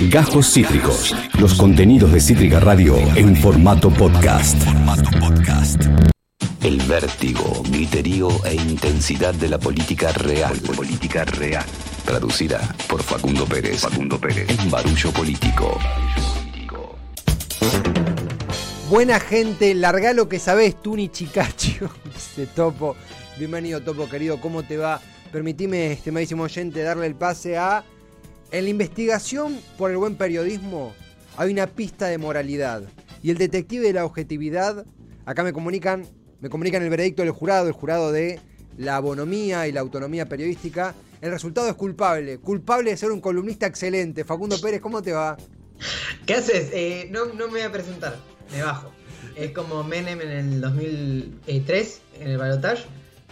Gajos Cítricos. Los contenidos de Cítrica Radio en formato podcast. El vértigo, griterío e intensidad de la política real. Política real. Traducida por Facundo Pérez. Facundo Pérez. En Barullo Político. Buena gente, larga lo que sabés, tú ni chicacho. Dice Topo. Bienvenido, Topo, querido. ¿Cómo te va? Permitime, estimadísimo oyente, darle el pase a. En la investigación por el buen periodismo hay una pista de moralidad. Y el detective de la objetividad, acá me comunican, me comunican el veredicto del jurado, el jurado de la bonomía y la autonomía periodística. El resultado es culpable. Culpable de ser un columnista excelente. Facundo Pérez, ¿cómo te va? ¿Qué haces? Eh, no, no me voy a presentar, me bajo. Es como Menem en el 2003, en el balotage.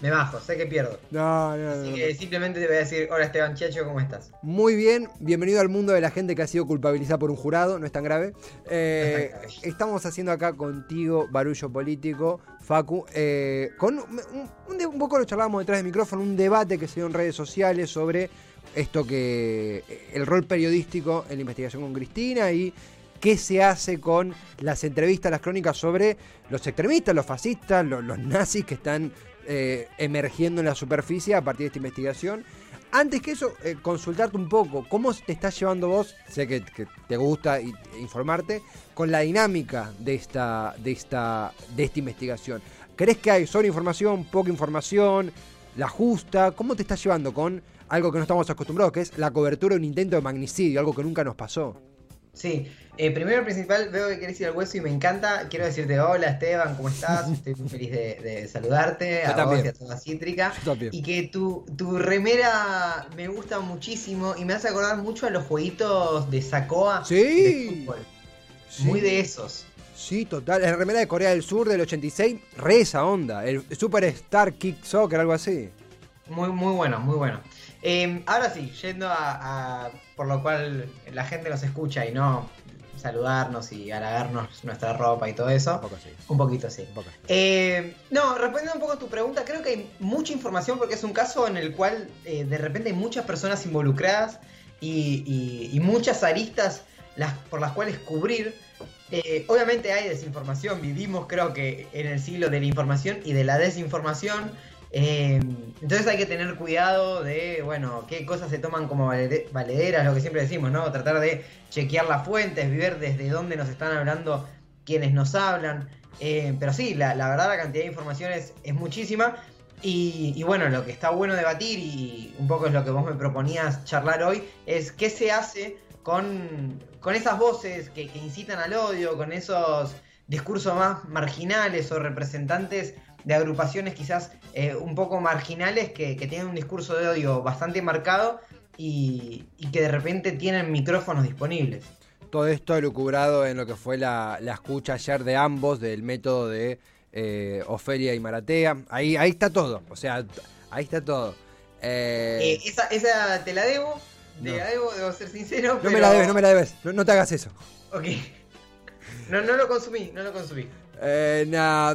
Me bajo, sé que pierdo. No, no, Así no. que simplemente te voy a decir, hola Esteban Chiacho, ¿cómo estás? Muy bien, bienvenido al mundo de la gente que ha sido culpabilizada por un jurado, no es tan grave. Eh, No es tan grave. Estamos haciendo acá contigo, Barullo Político, Facu, eh, con un, un- un poco lo charlábamos detrás del micrófono, un debate que se dio en redes sociales sobre esto que el rol periodístico en la investigación con Cristina y qué se hace con las entrevistas, las crónicas sobre los extremistas, los fascistas, los, nazis que están eh, emergiendo en la superficie a partir de esta investigación. Antes que eso, eh, consultarte un poco, ¿cómo te estás llevando vos? Sé que, te gusta e informarte con la dinámica de esta, de esta, de esta investigación. ¿Crees que hay solo información, poca información, la justa? ¿Cómo te estás llevando con algo que no estamos acostumbrados, que es la cobertura de un intento de magnicidio, algo que nunca nos pasó? Sí, eh, primero y principal, veo que querés ir al hueso y me encanta. Quiero decirte hola Esteban, ¿cómo estás? Estoy muy feliz de, de saludarte, Yo a vos también. y a toda Cítrica. Yo también. Y que tu, tu remera me gusta muchísimo y me hace acordar mucho a los jueguitos de Sacoa Sí. de fútbol. Sí. Muy de esos. Sí, total. La remera de Corea del Sur del 86, re esa onda. El Superstar Kick Soccer, algo así. Muy, muy bueno, muy bueno. Eh, ahora sí, yendo a, a- por lo cual la gente nos escucha y no saludarnos y halagarnos nuestra ropa y todo eso. Un poco así. Un poquito sí. Un poco. Eh, no, respondiendo un poco a tu pregunta, creo que hay mucha información porque es un caso en el cual eh, de repente hay muchas personas involucradas y, y- y muchas aristas las, por las cuales cubrir. Eh, obviamente hay desinformación, vivimos creo que en el siglo de la información y de la desinformación. Eh, entonces hay que tener cuidado de, bueno, qué cosas se toman como valede- valederas, lo que siempre decimos, ¿no? Tratar de chequear las fuentes, ver desde dónde nos están hablando quienes nos hablan. Eh, pero sí, la, verdad la cantidad de información es, muchísima. Y, bueno, lo que está bueno debatir y un poco es lo que vos me proponías charlar hoy, es qué se hace con, con esas voces que incitan al odio, con esos discursos más marginales o representantes de agrupaciones quizás eh, un poco marginales que, que tienen un discurso de odio bastante marcado y, y que de repente tienen micrófonos disponibles. Todo esto lucubrado en lo que fue la, la escucha ayer de ambos, del método de eh, Ofelia y Maratea. Ahí, ahí está todo. O sea, ahí está todo. Eh, Eh, esa, esa te la debo, te No. la debo, debo ser sincero. no pero- me la debes, no me la debes. No, no te hagas eso. Ok. No, no lo consumí, no lo consumí. Eh, nah,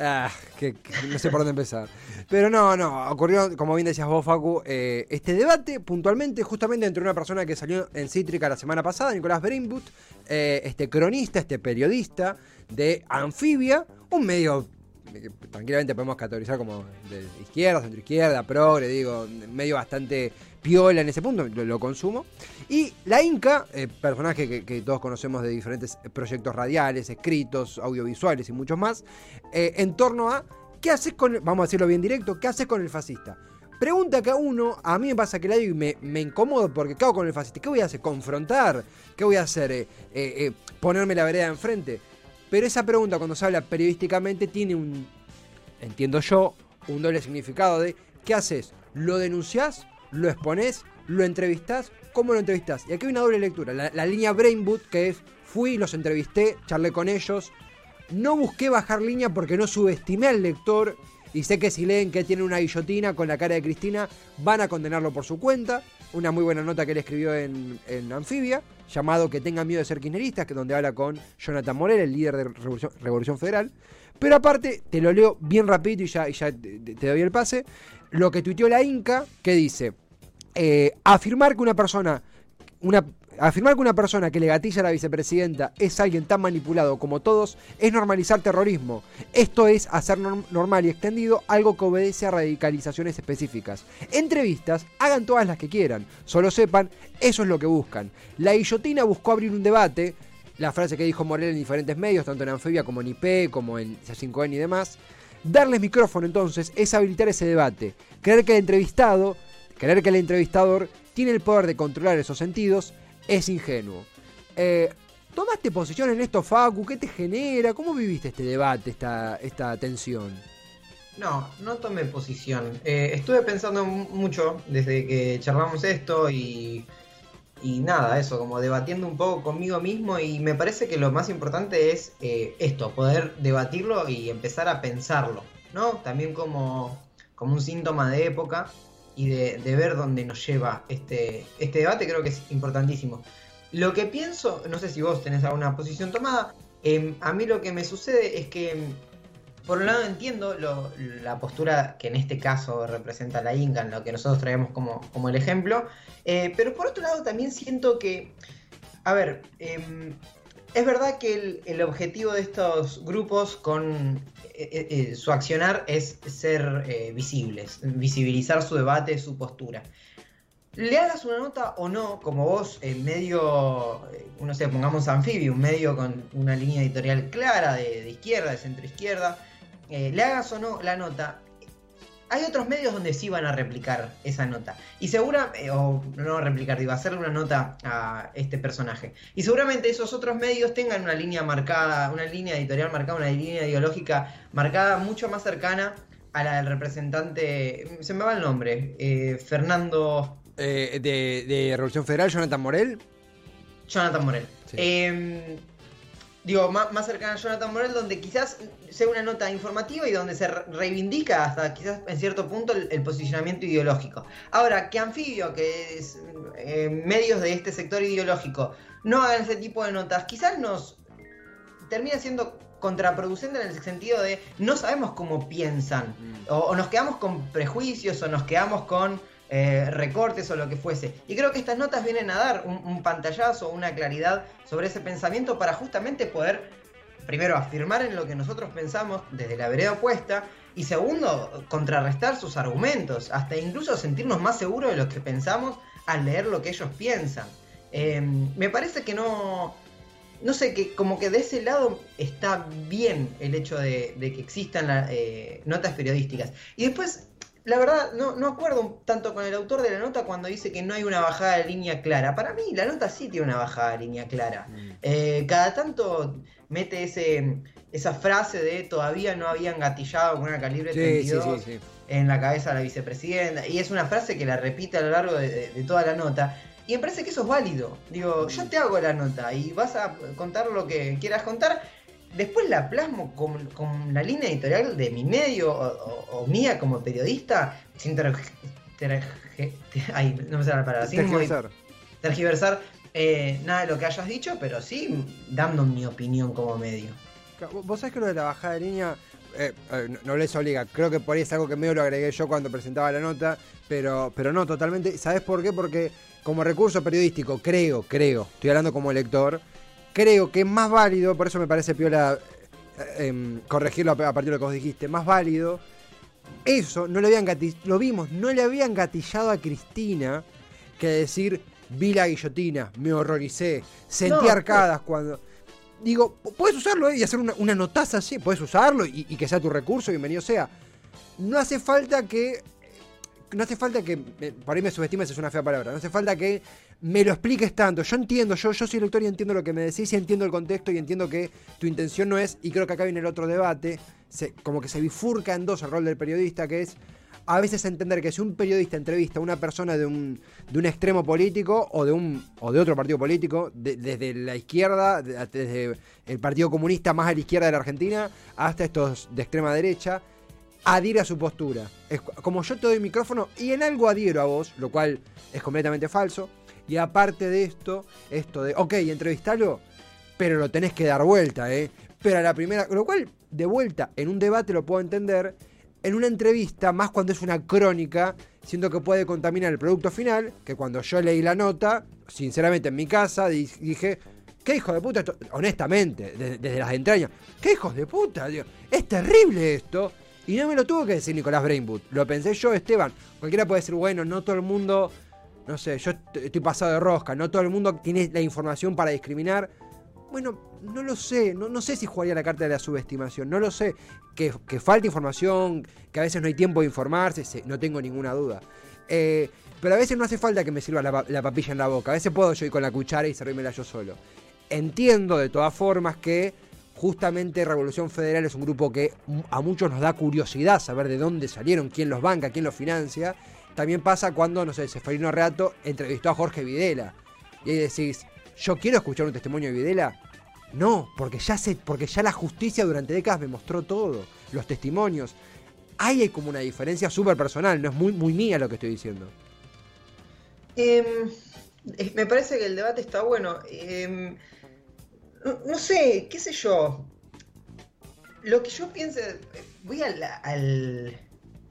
ah, que, no sé por dónde empezar. Pero no, no, ocurrió, como bien decías vos, Facu, eh, este debate puntualmente, justamente entre una persona que salió en Cítrica la semana pasada, Nicolás Brimbut, eh, este cronista, este periodista de Anfibia, un medio que tranquilamente podemos categorizar como de izquierda, centroizquierda, progre, digo, medio bastante piola en ese punto, lo, consumo. Y la Inca, eh, personaje que, todos conocemos de diferentes proyectos radiales, escritos, audiovisuales y muchos más, eh, en torno a qué haces con, vamos a decirlo bien directo, qué haces con el fascista. Pregunta que a uno, a mí me pasa que la digo y me, me incomodo porque cago con el fascista. ¿Qué voy a hacer? ¿Confrontar? ¿Qué voy a hacer? Eh, ¿Ponerme la vereda enfrente? Pero esa pregunta cuando se habla periodísticamente tiene un, entiendo yo, un doble significado de ¿qué haces? ¿Lo denunciás? ¿Lo exponés? ¿Lo entrevistás? ¿Cómo lo entrevistás? Y aquí hay una doble lectura. La, la línea Brainboot, que es fui, los entrevisté, charlé con ellos. No busqué bajar línea porque no subestimé al lector. Y sé que si leen que tiene una guillotina con la cara de Cristina, van a condenarlo por su cuenta. Una muy buena nota que él escribió en, en Anfibia, llamado Que tengan miedo de ser kirchneristas, que donde habla con Jonathan Morel, el líder de Revolución, Revolución Federal. Pero aparte, te lo leo bien rapidito y ya, ya te, te doy el pase. Lo que tuiteó la Inca, que dice, eh, afirmar que una persona, una, afirmar que una persona que le gatilla a la vicepresidenta es alguien tan manipulado como todos es normalizar terrorismo. Esto es hacer normal y extendido algo que obedece a radicalizaciones específicas. Entrevistas, hagan todas las que quieran, solo sepan, eso es lo que buscan. La guillotina buscó abrir un debate, la frase que dijo Morel en diferentes medios, tanto en Anfibia como en IP, como en C5N y demás. Darles micrófono entonces es habilitar ese debate. Creer que el entrevistado, creer que el entrevistador tiene el poder de controlar esos sentidos es ingenuo. Eh, ¿Tomaste posición en esto, Facu? ¿Qué te genera? ¿Cómo viviste este debate, esta, esta tensión? No, no tomé posición. Eh, estuve pensando mucho desde que charlamos esto y, y nada, eso, como debatiendo un poco conmigo mismo y me parece que lo más importante es eh, esto, poder debatirlo y empezar a pensarlo, ¿no? También como, como un síntoma de época y de, ver dónde nos lleva este, este debate, creo que es importantísimo. Lo que pienso, no sé si vos tenés alguna posición tomada, em, a mí lo que me sucede es que, em, por un lado entiendo la postura que en este caso representa la Inca, en lo que nosotros traemos como, como el ejemplo, eh, pero por otro lado también siento que, a ver, em, es verdad que el, objetivo de estos grupos con eh, eh, eh, su accionar es ser visibles, visibilizar su debate, su postura. Le hagas una nota o no, como vos, en medio, no sé, pongamos anfibio, un medio con una línea editorial clara de, izquierda, de centro izquierda, le hagas o no la nota, hay otros medios donde sí van a replicar esa nota. Y segura, eh, o no replicar, digo, hacerle una nota a este personaje. Y seguramente esos otros medios tengan una línea marcada, una línea editorial marcada, una línea ideológica marcada mucho más cercana a la del representante, se me va el nombre, eh, Fernando... Eh, de, Revolución Federal, Jonathan Morel. Jonathan Morel. Em, digo, más, cercana a Jonathan Morel, donde quizás sea una nota informativa y donde se reivindica hasta quizás en cierto punto el, posicionamiento ideológico. Ahora, que Anfibio, que es eh, medios de este sector ideológico, no hagan ese tipo de notas, quizás nos termina siendo contraproducente en el sentido de no sabemos cómo piensan, mm. o nos quedamos con prejuicios, o nos quedamos con eh, recortes o lo que fuese. Y creo que estas notas vienen a dar un, pantallazo, una claridad sobre ese pensamiento para justamente poder, primero, afirmar en lo que nosotros pensamos desde la vereda opuesta y segundo, contrarrestar sus argumentos, hasta incluso sentirnos más seguros de lo que pensamos al leer lo que ellos piensan. Em, me parece que no, no sé, que como que de ese lado está bien el hecho de, que existan eh, notas periodísticas. Y después la verdad, no, no acuerdo tanto con el autor de la nota cuando dice que no hay una bajada de línea clara. Para mí, la nota sí tiene una bajada de línea clara. Mm. Eh, cada tanto mete ese, esa frase de todavía no habían gatillado con una calibre 32 en la cabeza de la vicepresidenta. Y es una frase que la repite a lo largo de, toda la nota. Y me parece que eso es válido. Digo, yo mm. te hago la nota y vas a contar lo que quieras contar después la plasmo con, la línea editorial de mi medio o, mía como periodista, sin ter, ay, no me sale la palabra, sin tergiversar, tergiversar eh, nada de lo que hayas dicho, pero sí dando mi opinión como medio. Vos sabés que lo de la bajada de línea eh, eh, no, les obliga, creo que por ahí es algo que medio lo agregué yo cuando presentaba la nota, pero, pero no, totalmente. ¿Sabés por qué? Porque como recurso periodístico, creo, creo, estoy hablando como lector, creo que es más válido, por eso me parece piola eh, em, corregirlo a partir de lo que vos dijiste, más válido. Eso no le habían lo vimos, no le habían gatillado a Cristina que decir vi la guillotina, me horroricé, sentí arcadas cuando. Digo, puedes usarlo eh, y hacer una, notaza así, puedes usarlo y, y, que sea tu recurso, bienvenido sea. No hace falta que. No hace falta que. Eh, por ahí me subestimes, es una fea palabra. No hace falta que me lo expliques tanto. Yo entiendo, yo, yo soy lector y entiendo lo que me decís y entiendo el contexto y entiendo que tu intención no es, y creo que acá viene el otro debate, como que se bifurca en dos el rol del periodista, que es a veces entender que si un periodista entrevista a una persona de un, de un extremo político o de, un, o de otro partido político, desde la izquierda, desde el Partido Comunista más a la izquierda de la Argentina, hasta estos de extrema derecha, adhiere a su postura. Es como yo te doy micrófono y en algo adhiero a vos, lo cual es completamente falso. Y aparte de esto, esto de, ok, entrevistalo, pero lo tenés que dar vuelta, ¿eh? Pero a la primera, lo cual, de vuelta, en un debate lo puedo entender, en una entrevista, más cuando es una crónica, siento que puede contaminar el producto final, que cuando yo leí la nota, sinceramente en mi casa dije, ¿qué hijo de puta esto? Honestamente, desde, las entrañas, ¿qué hijos de puta? es terrible esto. Y no me lo tuvo que decir Nicolás Brainwood, lo pensé yo, Esteban. Cualquiera puede decir, bueno, no todo el mundo, no sé, yo estoy pasado de rosca, no todo el mundo tiene la información para discriminar. Bueno, no lo sé, no, no sé si jugaría la carta de la subestimación, no lo sé. Que, falta información, que a veces no hay tiempo de informarse, no tengo ninguna duda. Eh, pero a veces no hace falta que me sirva la, papilla en la boca, a veces puedo yo ir con la cuchara y servírmela yo solo. Entiendo de todas formas que justamente Revolución Federal es un grupo que a muchos nos da curiosidad saber de dónde salieron, quién los banca, quién los financia. También pasa cuando, no sé, Seferino Reato entrevistó a Jorge Videla. Y ahí decís, ¿yo quiero escuchar un testimonio de Videla? No, porque ya sé, porque ya la justicia durante décadas me mostró todo, los testimonios. Ahí hay como una diferencia súper personal, no es muy, muy mía lo que estoy diciendo. Em, me parece que el debate está bueno. Em, no, sé, qué sé yo. Lo que yo pienso, voy al,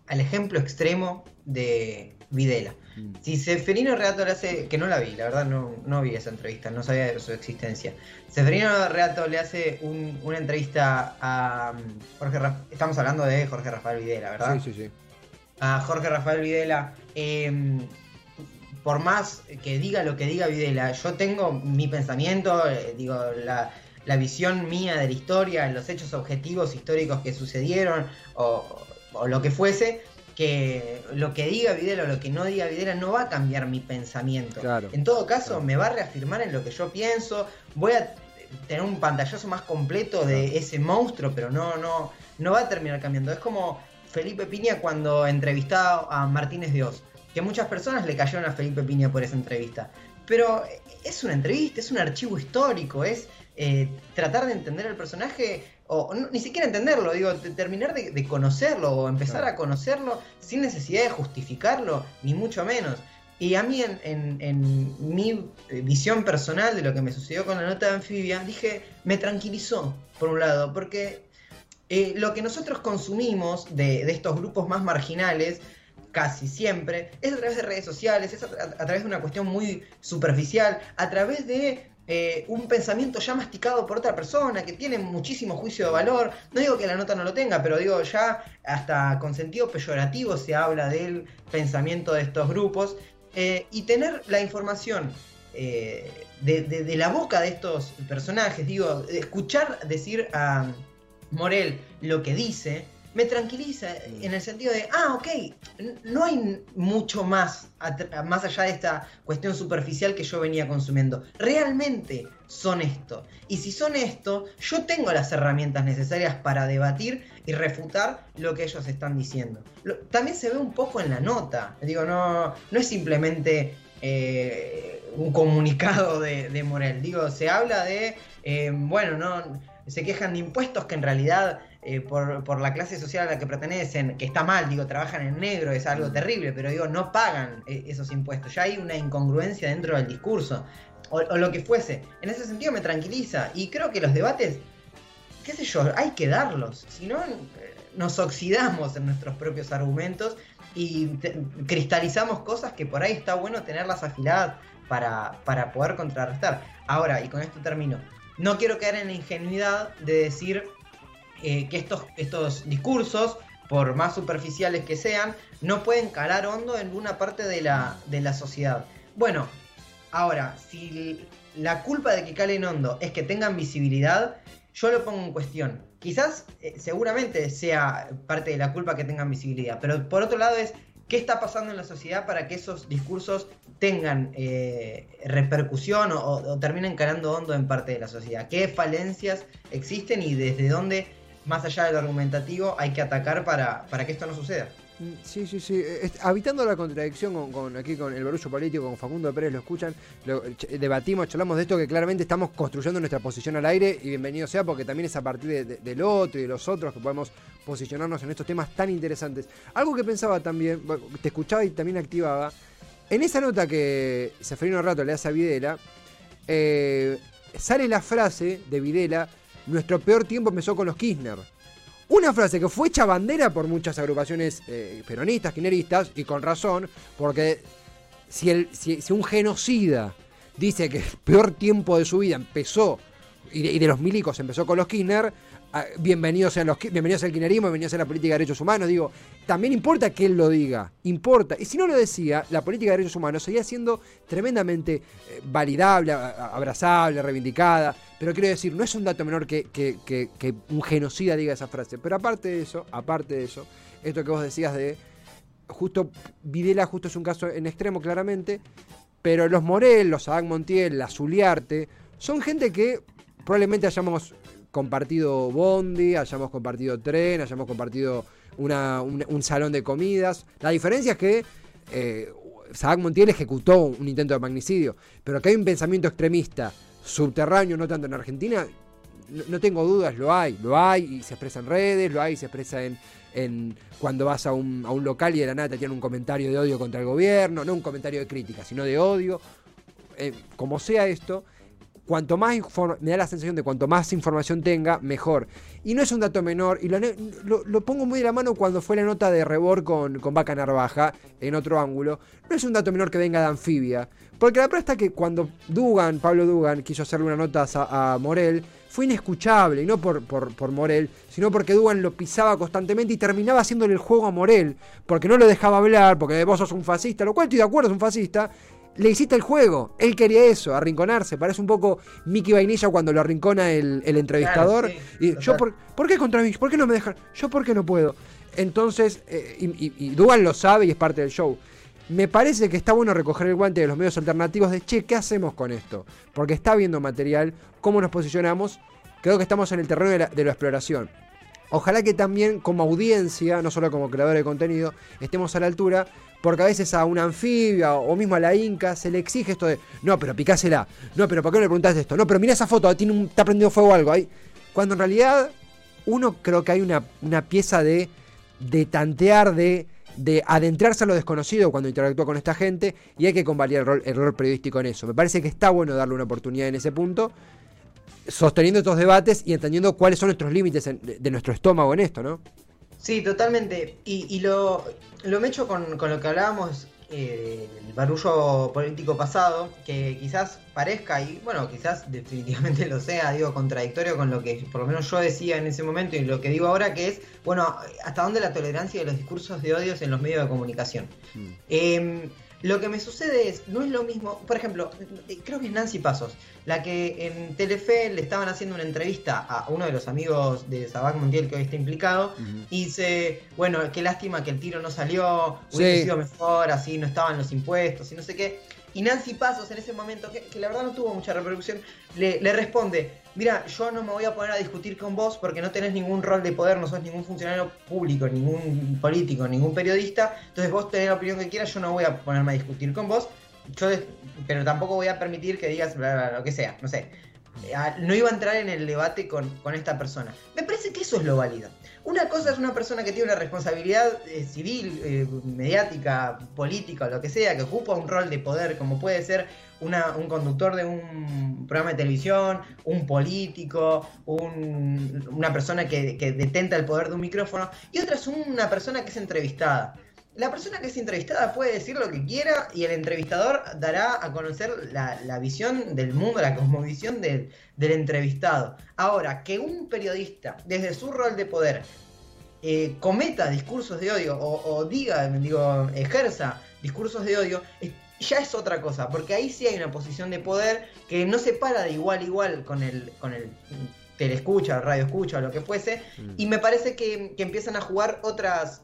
al ejemplo extremo de Videla. Mm. Si Seferino Reato le hace, que no la vi, la verdad no, no vi esa entrevista, no sabía de su existencia. Seferino Reato le hace una entrevista a mm, Jorge Rafael, estamos hablando de Jorge Rafael Videla, ¿verdad? Sí, sí, sí. A Jorge Rafael Videla, em, por más que diga lo que diga Videla, yo tengo mi pensamiento, eh, digo, la, la, visión mía de la historia, los hechos objetivos históricos que sucedieron o, o lo que fuese, que lo que diga Videla o lo que no diga Videla no va a cambiar mi pensamiento. en todo caso, me va a reafirmar en lo que yo pienso, voy a tener un pantallazo más completo de ese monstruo, pero no, no, no va a terminar cambiando. Es como Felipe Piña cuando entrevistaba a Martínez Dios, que muchas personas le cayeron a Felipe Piña por esa entrevista. Pero es una entrevista, es un archivo histórico, es eh, tratar de entender el personaje o ni siquiera entenderlo, digo, terminar de, conocerlo o empezar a conocerlo sin necesidad de justificarlo, ni mucho menos. Y a mí, en, mi visión personal de lo que me sucedió con la nota de anfibia, dije, me tranquilizó, por un lado, porque eh, lo que nosotros consumimos de, estos grupos más marginales, casi siempre, es a través de redes sociales, es a través de una cuestión muy superficial, a través de eh, un pensamiento ya masticado por otra persona, que tiene muchísimo juicio de valor. No digo que la nota no lo tenga, pero digo ya hasta con sentido peyorativo se habla del pensamiento de estos grupos. Eh, y tener la información eh, de, la boca de estos personajes, digo, escuchar decir a Morel lo que dice, me tranquiliza en el sentido de, ah, ok, no hay mucho más, más allá de esta cuestión superficial que yo venía consumiendo. Realmente son esto. Y si son esto, yo tengo las herramientas necesarias para debatir y refutar lo que ellos están diciendo. también se ve un poco en la nota. Digo, no, no es simplemente eh, un comunicado de, Morel. Digo, se habla de, eh, bueno, no, se quejan de impuestos que en realidad eh, por, la clase social a la que pertenecen, que está mal, digo, trabajan en negro, es algo terrible, pero digo, no pagan eh, esos impuestos. Ya hay una incongruencia dentro del discurso, o, lo que fuese. En ese sentido me tranquiliza, y creo que los debates, qué sé yo, hay que darlos, si no eh, nos oxidamos en nuestros propios argumentos y cristalizamos cosas que por ahí está bueno tenerlas afiladas para, para poder contrarrestar. Ahora, y con esto termino, no quiero caer en la ingenuidad de decir eh, que estos, estos discursos, por más superficiales que sean, no pueden calar hondo en una parte de la, de la sociedad. Bueno, ahora, si la culpa de que calen hondo es que tengan visibilidad, yo lo pongo en cuestión. Quizás, eh, seguramente sea parte de la culpa que tengan visibilidad, pero por otro lado es qué está pasando en la sociedad para que esos discursos tengan eh, repercusión o, o, terminen calando hondo en parte de la sociedad. ¿Qué falencias existen y desde dónde más allá del argumentativo, hay que atacar para, para que esto no suceda. Sí, sí, sí. Habitando la contradicción con, aquí con el barullo político, con Facundo Pérez, lo escuchan, lo, debatimos, charlamos de esto que claramente estamos construyendo nuestra posición al aire y bienvenido sea porque también es a partir del otro y de los otros que podemos posicionarnos en estos temas tan interesantes. Algo que pensaba también, te escuchaba y también activaba, en esa nota que Seferino Rato le hace a Videla, eh, sale la frase de Videla nuestro peor tiempo empezó con los Kirchner. Una frase que fue hecha bandera por muchas agrupaciones eh, peronistas, kirchneristas, y con razón, porque si, el, si, un genocida dice que el peor tiempo de su vida empezó, y de, y de los milicos empezó con los Kirchner, bienvenidos sean los bienvenidos al kirchnerismo, bienvenidos a la política de derechos humanos, digo, también importa que él lo diga, importa. Y si no lo decía, la política de derechos humanos seguía siendo tremendamente eh, validable, abrazable, reivindicada. Pero quiero decir, no es un dato menor que, que- que- que un genocida diga esa frase. Pero aparte de eso, aparte de eso, esto que vos decías de justo Videla justo es un caso en extremo claramente, pero los Morel, los Adán Montiel, la Zuliarte, son gente que probablemente hayamos compartido bondi, hayamos compartido tren, hayamos compartido un, un salón de comidas. La diferencia es que eh, Montiel ejecutó un intento de magnicidio, pero que hay un pensamiento extremista subterráneo, no tanto en Argentina, no, no tengo dudas, lo hay, lo hay y se expresa en redes, lo hay y se expresa en, en cuando vas a un, a un local y de la nada te tienen un comentario de odio contra el gobierno, no un comentario de crítica, sino de odio. Eh, como sea esto, cuanto más me da la sensación de cuanto más información tenga, mejor. Y no es un dato menor, y lo, lo- pongo muy de la mano cuando fue la nota de Rebor con, con Vaca Narvaja, en otro ángulo. No es un dato menor que venga de Anfibia. Porque la prueba está que cuando Dugan, Pablo Dugan, quiso hacerle una nota a, a Morel, fue inescuchable, y no por, por, por Morel, sino porque Dugan lo pisaba constantemente y terminaba haciéndole el juego a Morel, porque no lo dejaba hablar, porque vos sos un fascista, lo cual estoy de acuerdo, es un fascista, le hiciste el juego. Él quería eso, arrinconarse. Parece un poco Mickey Vainilla cuando lo arrincona el, el entrevistador. Claro, sí, y total. yo, por, ¿por qué contra mí? ¿Por qué no me dejan? Yo, ¿por qué no puedo? Entonces, eh, y, y, lo sabe y es parte del show. Me parece que está bueno recoger el guante de los medios alternativos de, che, ¿qué hacemos con esto? Porque está viendo material, cómo nos posicionamos. Creo que estamos en el terreno de la, de la exploración. Ojalá que también como audiencia, no solo como creadores de contenido, estemos a la altura, porque a veces a una anfibia o mismo a la Inca se le exige esto de, no, pero picásela, no, pero ¿por qué no le preguntaste esto? No, pero mira esa foto, tiene un, está prendiendo fuego algo ahí. Cuando en realidad uno creo que hay una, una pieza de, de tantear, de, de adentrarse a lo desconocido cuando interactúa con esta gente y hay que convalidar el rol periodístico en eso. Me parece que está bueno darle una oportunidad en ese punto sosteniendo estos debates y entendiendo cuáles son nuestros límites de nuestro estómago en esto, ¿no? Sí, totalmente. Y, y lo, lo me echo con, con lo que hablábamos eh, el barullo político pasado, que quizás parezca, y bueno, quizás definitivamente lo sea, digo, contradictorio con lo que por lo menos yo decía en ese momento y lo que digo ahora, que es, bueno, hasta dónde la tolerancia de los discursos de odios en los medios de comunicación. Eh, lo que me sucede es, no es lo mismo, por ejemplo, creo que es Nancy Pasos, la que en Telefe le estaban haciendo una entrevista a uno de los amigos de Sabac Montiel que hoy está implicado, y dice, bueno, qué lástima que el tiro no salió, hubiese Sí. sido mejor, así no estaban los impuestos y no sé qué. Y Nancy Pasos en ese momento, que, la verdad no tuvo mucha reproducción, le, responde, mira, yo no me voy a poner a discutir con vos porque no tenés ningún rol de poder, no sos ningún funcionario público, ningún político, ningún periodista, entonces vos tenés la opinión que quieras, yo no voy a ponerme a discutir con vos, yo pero tampoco voy a permitir que digas bla, bla, lo que sea, no sé. Eh, No iba a entrar en el debate con, con esta persona. Me parece que eso es lo válido. Una cosa es una persona que tiene una responsabilidad eh, civil, eh, mediática, política lo que sea, que ocupa un rol de poder, como puede ser una- un conductor de un programa de televisión, un político, un- una persona que, que detenta el poder de un micrófono, y otra es una persona que es entrevistada. La persona que es entrevistada puede decir lo que quiera y el entrevistador dará a conocer la, la visión del mundo, la cosmovisión del, del entrevistado. Ahora, que un periodista, desde su rol de poder, eh, cometa discursos de odio o, o diga, digo, ejerza discursos de odio, ya es otra cosa, porque ahí sí hay una posición de poder que no se para de igual a igual con el, con el telescucha, radio escucha o lo que fuese, y me parece que, que empiezan a jugar otras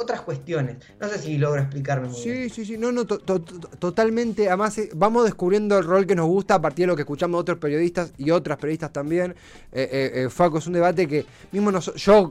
otras cuestiones. No sé si logro explicarme muy bien. Sí, sí, sí, no, no, to- to- to- totalmente. Además, eh, vamos descubriendo el rol que nos gusta a partir de lo que escuchamos de otros periodistas y otras periodistas también. Eh, eh, eh, Faco, es un debate que mismo nos- yo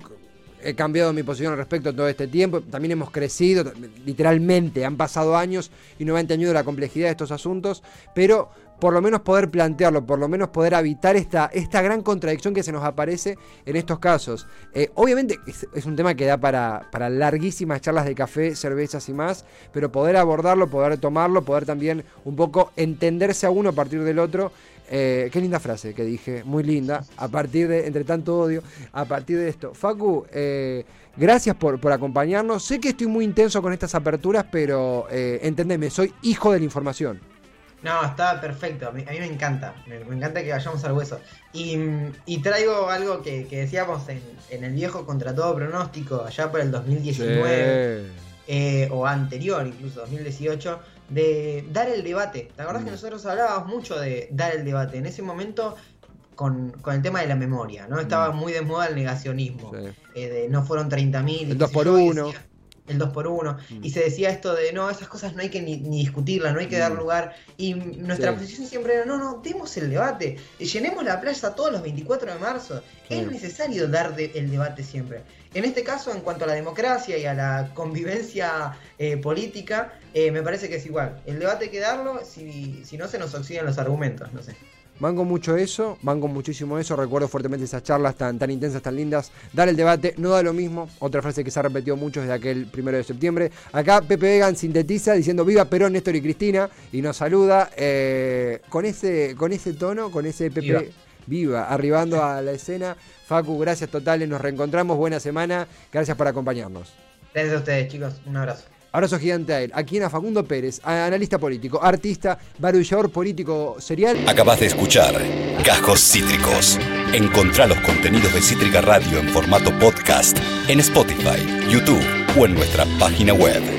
he cambiado mi posición al respecto todo este tiempo. También hemos crecido, literalmente, han pasado años y no me han la complejidad de estos asuntos, pero por lo menos poder plantearlo, por lo menos poder evitar esta, esta gran contradicción que se nos aparece en estos casos. Eh, obviamente es, un tema que da para, para larguísimas charlas de café, cervezas y más, pero poder abordarlo, poder tomarlo, poder también un poco entenderse a uno a partir del otro. Eh, qué linda frase que dije, muy linda, a partir de, entre tanto odio, a partir de esto. Facu, eh, gracias por, por, acompañarnos. Sé que estoy muy intenso con estas aperturas, pero entendeme, soy hijo de la información. No, está perfecto, a mí, me encanta, me, encanta que vayamos al hueso. Y, traigo algo que, decíamos en, el viejo contra todo pronóstico, allá por el 2019, eh, o anterior, incluso 2018, de dar el debate. ¿Te acordás que mm. nosotros hablábamos mucho de dar el debate? En ese momento con, el tema de la memoria, ¿no? Estaba mm. muy de moda el negacionismo. Eh, de no fueron 30.000. El 2 por 1 el 2 por 1 mm. y se decía esto de no, esas cosas no hay que ni, discutirlas, no hay que dar mm. lugar. Y nuestra posición siempre era, no, no, demos el debate, llenemos la plaza todos los 24 de marzo. Es necesario dar el debate siempre. En este caso, en cuanto a la democracia y a la convivencia eh, política, eh, me parece que es igual. El debate hay que darlo, si, si no se nos oxidan los argumentos, no sé. Mango mucho eso, mango muchísimo eso, recuerdo fuertemente esas charlas tan, tan intensas, tan lindas. Dar el debate no da lo mismo, otra frase que se ha repetido mucho desde aquel primero de septiembre. Acá Pepe Vegan sintetiza diciendo viva Perón, Néstor y Cristina y nos saluda eh, con, ese, con ese tono, con ese Pepe viva. arribando a la escena. Facu, gracias totales, nos reencontramos, buena semana, gracias por acompañarnos. Gracias a ustedes chicos, un abrazo. Abrazo gigante a él. Aquí en a Pérez, analista político, artista, barullador político serial. Acabas de escuchar Cajos Cítricos. Encontrá los contenidos de Cítrica Radio en formato podcast en Spotify, YouTube o en nuestra página web.